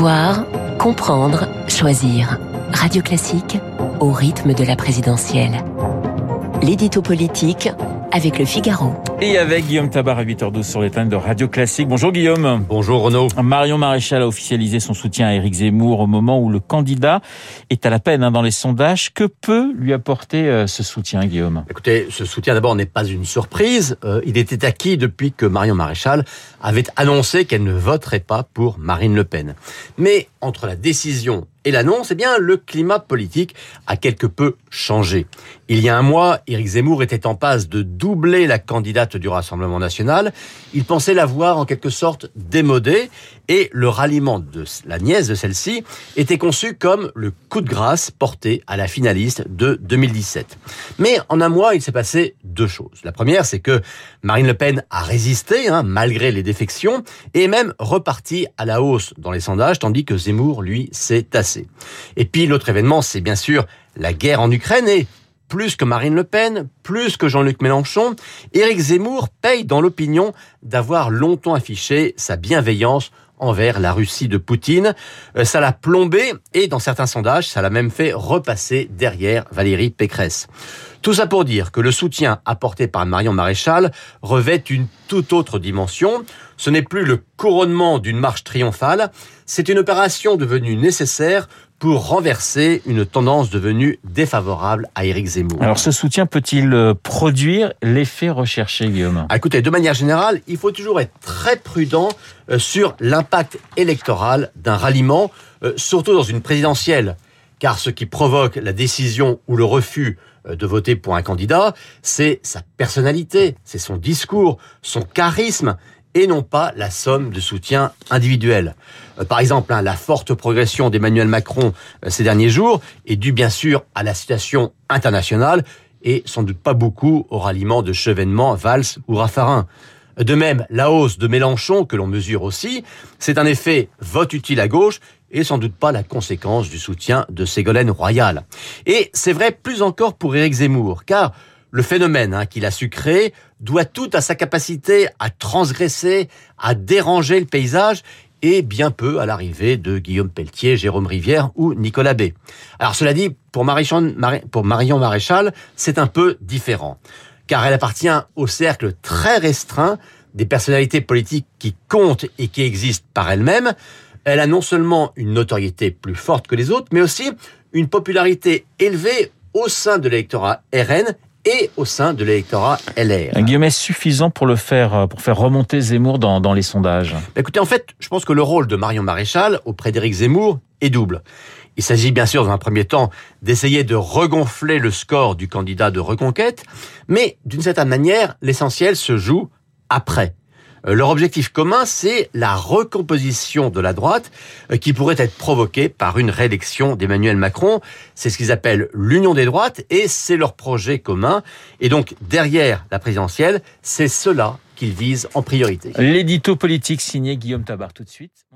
Savoir, comprendre, choisir. Radio Classique au rythme de la présidentielle. L'édito politique avec le Figaro. Et avec Guillaume Tabar à 8h12 sur les times de Radio Classique. Bonjour Guillaume. Bonjour Renaud. Marion Maréchal a officialisé son soutien à Éric Zemmour au moment où le candidat est à la peine hein, dans les sondages. Que peut lui apporter euh, ce soutien, Guillaume? Écoutez, ce soutien d'abord n'est pas une surprise. Euh, il était acquis depuis que Marion Maréchal avait annoncé qu'elle ne voterait pas pour Marine Le Pen. Mais entre la décision et l'annonce, eh bien, le climat politique a quelque peu changé. Il y a un mois, Éric Zemmour était en passe de doubler la candidate du Rassemblement national. Il pensait la voir en quelque sorte démodée et le ralliement de la nièce de celle-ci était conçu comme le coup de grâce porté à la finaliste de 2017. Mais en un mois, il s'est passé deux choses. La première, c'est que Marine Le Pen a résisté, hein, malgré les défections, et est même reparti à la hausse dans les sondages, tandis que Zemmour, lui, s'est tassé. Et puis l'autre événement, c'est bien sûr la guerre en Ukraine et plus que Marine Le Pen, plus que Jean-Luc Mélenchon, Éric Zemmour paye dans l'opinion d'avoir longtemps affiché sa bienveillance envers la Russie de Poutine. Euh, ça l'a plombé et dans certains sondages, ça l'a même fait repasser derrière Valérie Pécresse. Tout ça pour dire que le soutien apporté par Marion Maréchal revêt une toute autre dimension. Ce n'est plus le couronnement d'une marche triomphale, c'est une opération devenue nécessaire pour renverser une tendance devenue défavorable à Éric Zemmour. Alors ce soutien peut-il euh, produire l'effet recherché, Guillaume? Ah, Écoutez, de manière générale, il faut toujours être très prudent euh, sur l'impact électoral d'un ralliement, euh, surtout dans une présidentielle car ce qui provoque la décision ou le refus de voter pour un candidat, c'est sa personnalité, c'est son discours, son charisme, et non pas la somme de soutien individuel. Euh, par exemple, hein, la forte progression d'Emmanuel Macron euh, ces derniers jours est due bien sûr à la situation internationale et sans doute pas beaucoup au ralliement de Chevènement, Valls ou Raffarin. De même, la hausse de Mélenchon, que l'on mesure aussi, c'est un effet vote utile à gauche et sans doute pas la conséquence du soutien de Ségolène Royal. Et c'est vrai plus encore pour Éric Zemmour, car le phénomène hein, qu'il a su créer doit tout à sa capacité à transgresser, à déranger le paysage et bien peu à l'arrivée de Guillaume Pelletier, Jérôme Rivière ou Nicolas B. Alors cela dit, pour, pour Marion Maréchal, c'est un peu différent car elle appartient au cercle très restreint des personnalités politiques qui comptent et qui existent par elles-mêmes. Elle a non seulement une notoriété plus forte que les autres, mais aussi une popularité élevée au sein de l'électorat RN et au sein de l'électorat LR. Guillaume, est suffisant pour le faire, pour faire remonter Zemmour dans, dans les sondages Écoutez, en fait, je pense que le rôle de Marion Maréchal auprès d'Éric Zemmour est double. Il s'agit bien sûr dans un premier temps d'essayer de regonfler le score du candidat de reconquête, mais d'une certaine manière, l'essentiel se joue après. Euh, leur objectif commun, c'est la recomposition de la droite euh, qui pourrait être provoquée par une réélection d'Emmanuel Macron. C'est ce qu'ils appellent l'union des droites et c'est leur projet commun. Et donc, derrière la présidentielle, c'est cela qu'ils visent en priorité. L'édito politique signé Guillaume Tabar tout de suite.